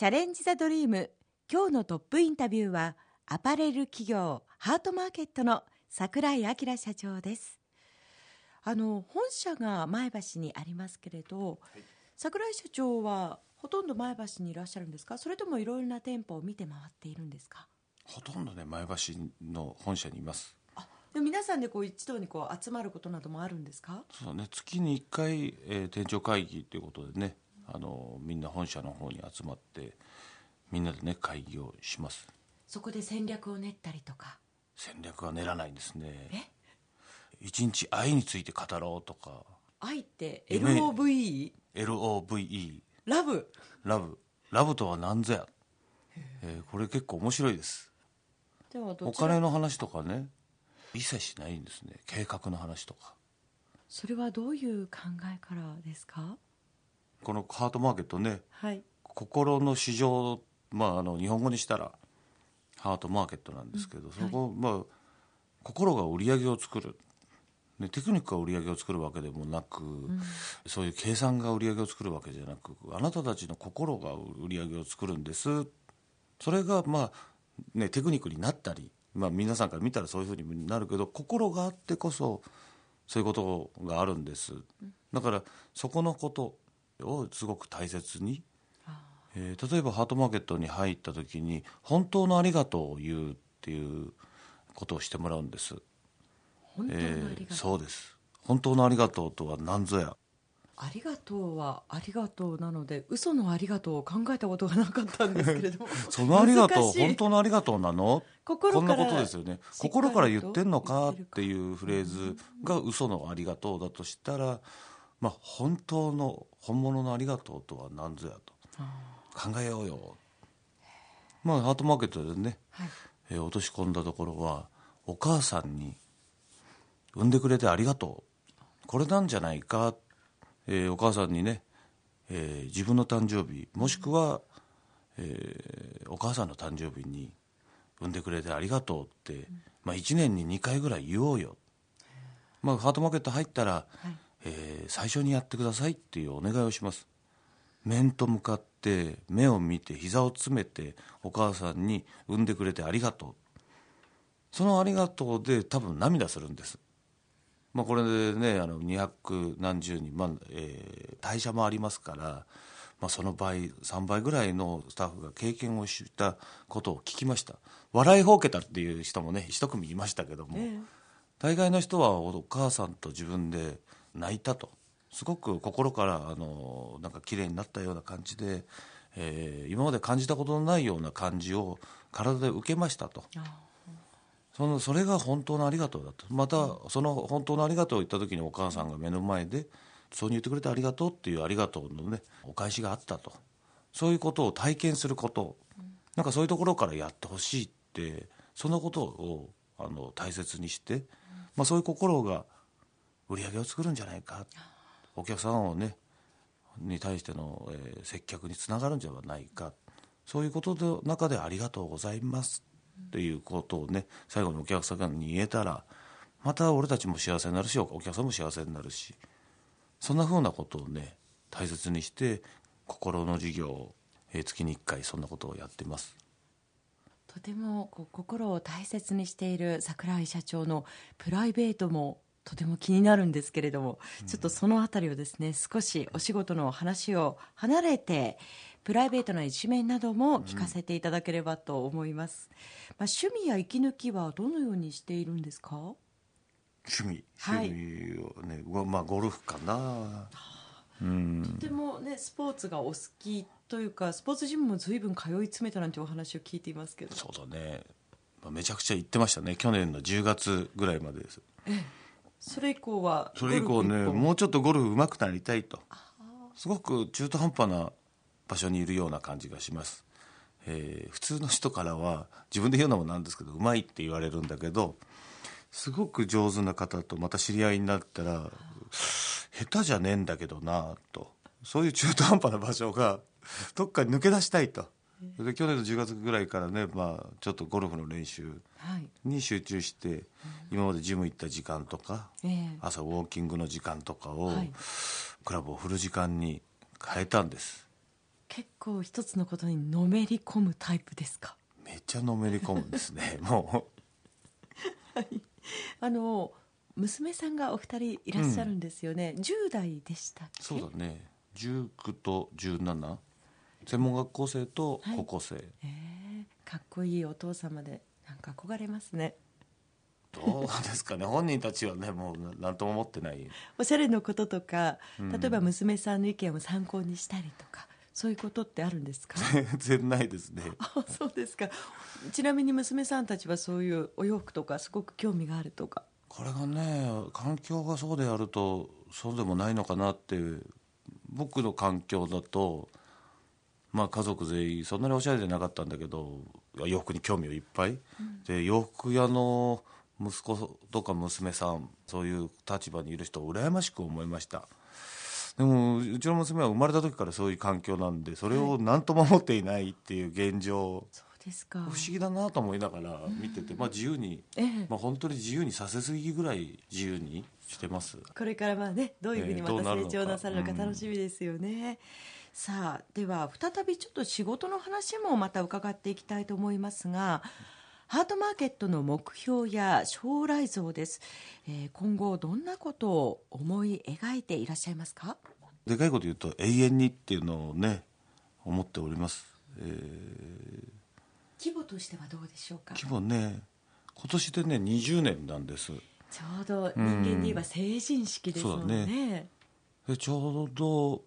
チャレンジ・ザ・ドリーム。今日のトップインタビューはアパレル企業ハートマーケットの櫻井明社長です。あの本社が前橋にありますけれど、はい、櫻井社長はほとんど前橋にいらっしゃるんですか？それともいろいろな店舗を見て回っているんですか？ほとんどね前橋の本社にいます。あで皆さんでこう一堂にこう集まることなどもあるんですか？そうね月に1回、えー、店長会議ということでねあのみんな本社の方に集まってみんなでね会議をします。そこで戦略を練ったりとか。戦略は練らないんですね。え？一日愛について語ろうとか。愛って LOVE?LOVE LOVE ラブ？ラブ。ラブとは何ぞや、えー、これ結構面白いです。ではお金の話とかね。一切しないんですね。計画の話とか。それはどういう考えからですか？このハートマーケットね、はい、心の市場、まあ、あの日本語にしたらハートマーケットなんですけど、うん、そこ、はい、まあ心が売り上げを作る。ね、テクニックが売り上げを作るわけでもなく、うん、そういう計算が売り上げを作るわけじゃなくあなたたちの心が売り上げを作るんです。それがまあねテクニックになったり、まあ、皆さんから見たらそういうふうになるけど心があってこそそういうことがあるんです。だからそこのことをすごく大切に、えー、例えばハートマーケットに入った時に本当のありがとうを言うっていうことをしてもらうんです。本当のありがとう、えー、そうです。本当のありがとうとは何ぞや。ありがとうはありがとうなので嘘のありがとうを考えたことがなかったんですけれども。そのありがとう本当のありがとうなの？こんなことですよね。心から言ってんのか。っていうフレーズが嘘のありがとうだとしたら、まあ、本当の本物のありがとうとは何ぞやと。考えようよ。まあハートマーケットでね、はい、えー、落とし込んだところはお母さんに産んでくれてありがとう。これなんじゃないか、えー、お母さんにね、えー、自分の誕生日もしくは、えー、お母さんの誕生日に産んでくれてありがとうって、まあ、1年に2回ぐらい言おうよ、まあ、ハートマーケット入ったら、はい、えー、最初にやってくださいっていうお願いをします。面と向かって目を見て膝を詰めてお母さんに産んでくれてありがとう。そのありがとうで多分涙するんです。まあ、これでねあの200何十人、まあえー、代謝もありますから、まあ、その倍3倍ぐらいのスタッフが経験をしたことを聞きました。笑いほうけたっていう人もね一組いましたけども、えー、大概の人はお母さんと自分で泣いたと。すごく心からあのなんか綺麗になったような感じで、えー、今まで感じたことのないような感じを体で受けましたと。そのそれが本当のありがとうだと。またその本当のありがとうを言った時にお母さんが目の前でそうに言ってくれてありがとうっていうありがとうのねお返しがあったと。そういうことを体験すること。なんかそういうところからやってほしいってそのことをあの大切にして、まあ、そういう心が売り上げを作るんじゃないか。お客さんをねに対しての、えー、接客につながるんじゃないか。そういうことの中でありがとうございますっていうことをね最後にお客様に言えたらまた俺たちも幸せになるしお客さんも幸せになるしそんなふうなことをね大切にして心の授業を、え月に1回そんなことをやってます。とてもこう心を大切にしている櫻井社長のプライベートもとても気になるんですけれども、ちょっとその辺りをですね少しお仕事の話を離れてプライベートな一面なども聞かせていただければと思います、うん、まあ、趣味や息抜きはどのようにしているんですか？趣味。趣味をね、はい、まあゴルフかな、うん、とてもねスポーツがお好きというかスポーツジムも随分通い詰めたなんてお話を聞いていますけど。そうだね、まあ、めちゃくちゃ行ってましたね。去年の10月ぐらいまでです。えそれ以降はそれ以降ねもうちょっとゴルフ上手くなりたいと。すごく中途半端な場所にいるような感じがします、えー、普通の人からは自分で言うのもなんですけどうまいって言われるんだけどすごく上手な方とまた知り合いになったら下手じゃねえんだけどなと。そういう中途半端な場所がどっかに抜け出したいと。で去年の10月ぐらいからね、まあ、ちょっとゴルフの練習に集中して、はい、今までジム行った時間とか、えー、朝ウォーキングの時間とかを、はい、クラブを振る時間に変えたんです。結構一つのことにのめり込むタイプですか？めっちゃのめり込むんですね もう。はい。あの娘さんがお二人いらっしゃるんですよね、うん、10代でしたっけ？そうだね。19と17専門学校生と高校生、はい、えー、かっこいいお父様でなんか憧れますね。どうですかね。本人たちはねもう何とも思ってない。おしゃれのこととか例えば娘さんの意見を参考にしたりとか、そういうことってあるんですか？全 然ないですね。あそうですか。ちなみに娘さんたちはそういうお洋服とかすごく興味があるとか。これがね環境がそうであるとそうでもないのかなって僕の環境だとまあ家族全員そんなにおしゃれじゃなかったんだけど洋服に興味をいっぱい、うん、で洋服屋の息子とか娘さんそういう立場にいる人を羨ましく思いました。でもうちの娘は生まれた時からそういう環境なんでそれを何とも思っていないっていう現状、はいですか。不思議だなと思いながら見てて、まあ、自由に、ええ、まあ、本当に自由にさせすぎぐらい自由にしてます。これからまあねどういうふうにまた成長なさるのか楽しみですよね、うん、さあでは再びちょっと仕事の話もまた伺っていきたいと思いますがハートマーケットの目標や将来像です、えー、今後どんなことを思い描いていらっしゃいますか？でかいこと言うと永遠にっていうのをね思っております、えー規模としてはどうでしょうか？規模ね今年でね20年なんです。ちょうど人間で言えば成人式ですもんね。うん、ね。でちょうど、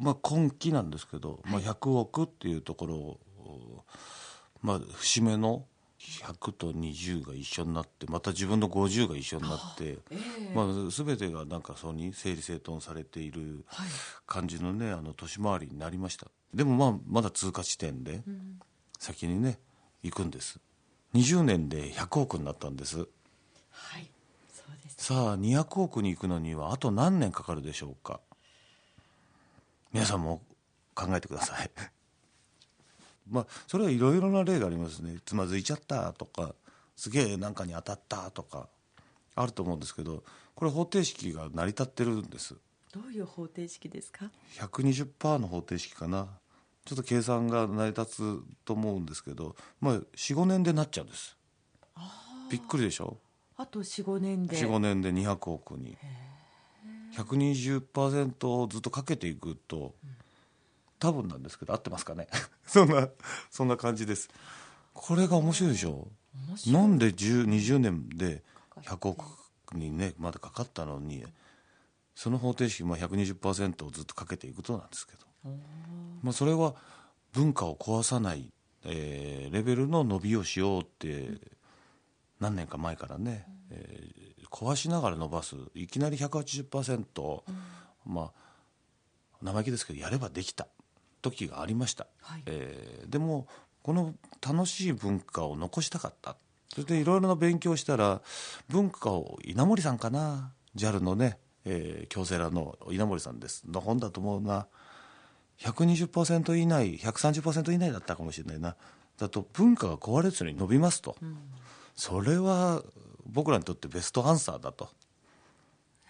まあ、今期なんですけど、はい、まあ、100億っていうところを、まあ、節目の100と20が一緒になってまた自分の50が一緒になって、えー、まあ、全てがなんかそうに整理整頓されている感じのね、あの年回りになりました。でもまあまだ通過地点で、先にね行くんです。20年で100億になったんです。はい。そうですさあ200億に行くのにはあと何年かかるでしょうか皆さんも考えてください。まあそれはいろいろな例がありますね。つまずいちゃったとかすげえ何かに当たったとかあると思うんですけどこれ方程式が成り立ってるんです。どういう方程式ですか？120%の方程式かな。ちょっと計算が成り立つと思うんですけど、まあ、45年でなっちゃうんです。びっくりでしょ？あと45年で。45年で200億に120%をずっとかけていくと多分なんですけど合ってますかね？そんなそんな感じです。これが面白いでしょ？なんで20年で100億にねまだかかったのにその方程式、まあ、120%をずっとかけていくとなんですけど。まあ、それは文化を壊さない、えー、レベルの伸びをしようって何年か前からね、えー、壊しながら伸ばすいきなり180%、うん、まあ生意気ですけどやればできた時がありました、はい、えー、でもこの楽しい文化を残したかった。それでいろいろな勉強したら文化を稲森さんかな？JAL のね、えー、京セラの稲森さんです。の本だと思うな。120%以内130%以内だったかもしれないな。だと文化が壊れずに伸びますと、うん、それは僕らにとってベストアンサーだと。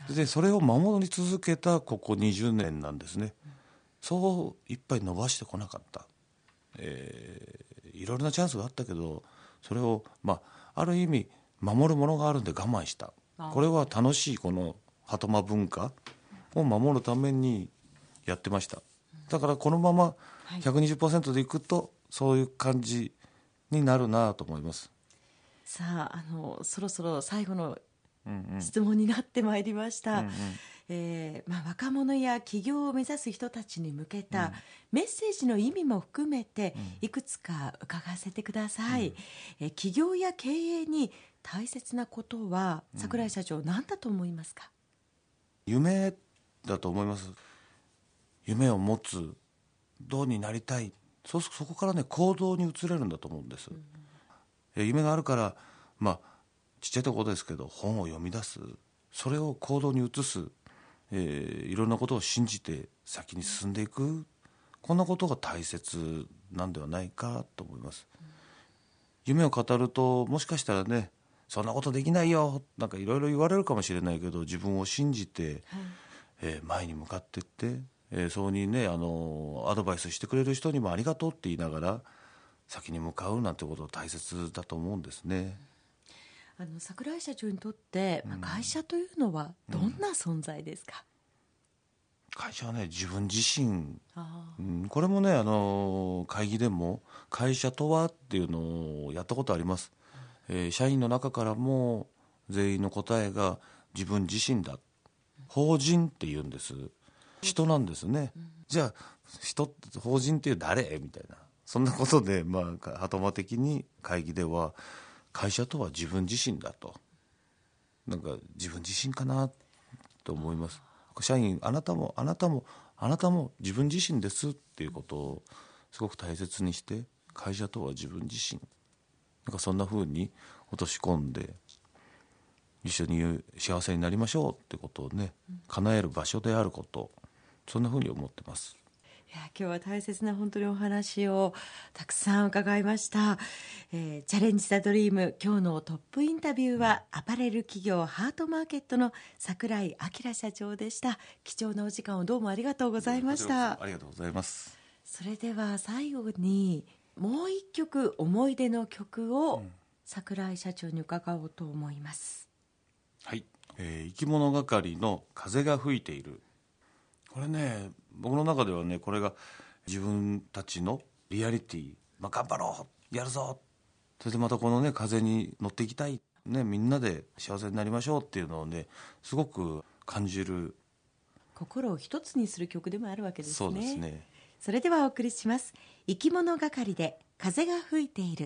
でそれを守り続けたここ20年なんですね、うん、そういっぱい伸ばしてこなかった、えー、いろいろなチャンスがあったけどそれを、まあ、ある意味守るものがあるんで我慢した。これは楽しいこの鳩間文化を守るためにやってました。だからこのまま120%でいくと、そういう感じになるなと思います。さああのそろそろ最後の質問になってまいりました。うんうん。えーまあ、若者や起業を目指す人たちに向けたメッセージの意味も含めていくつか伺わせてください、うん、え起業や経営に大切なことは櫻井社長何だと思いますか？夢だと思います。夢を持つどうになりたい。そそこからね行動に移れるんだと思うんです、うん、夢があるからまあちっちゃいところですけど本を読み出す。それを行動に移す、えー、いろんなことを信じて先に進んでいく。こんなことが大切なんではないかと思います、うん、夢を語るともしかしたらねそんなことできないよなんかいろいろ言われるかもしれないけど自分を信じて、はい、えー、前に向かっていってえー、そうにねあのアドバイスしてくれる人にもありがとうって言いながら先に向かうなんてこと大切だと思うんですね。あの桜井社長にとって、まあ、会社というのはどんな存在ですか、うん、会社はね自分自身、うん、これもねあの会議でも会社とはっていうのをやったことあります、えー、社員の中からも全員の答えが自分自身だ。法人って言うんです。人なんですね、うん、じゃあ人法人っていう誰？みたいなそんなことで、まあ、鳩間的に会議では会社とは自分自身だと。なんか自分自身かなと思います。社員あなたもあなたもあなたも自分自身ですっていうことをすごく大切にして会社とは自分自身。なんかそんなふうに落とし込んで一緒に幸せになりましょうってことをね叶える場所であること。そんなふうに思ってます。いや今日は大切な本当にお話をたくさん伺いました、えー、チャレンジ・ザ・ドリーム今日のトップインタビューはアパレル企業ハートマーケットの櫻井明社長でした。貴重なお時間をどうもありがとうございました。ありがとうございます。それでは最後にもう一曲思い出の曲を櫻井社長に伺おうと思います、はい、えー、生き物係の風が吹いているこれね僕の中ではねこれが自分たちのリアリティ、まあ、頑張ろうやるぞ。それでまたこのね風に乗っていきたい、ね、みんなで幸せになりましょうっていうのをねすごく感じる。心を一つにする曲でもあるわけですね。そうですね。それではお送りします。生き物係で風が吹いている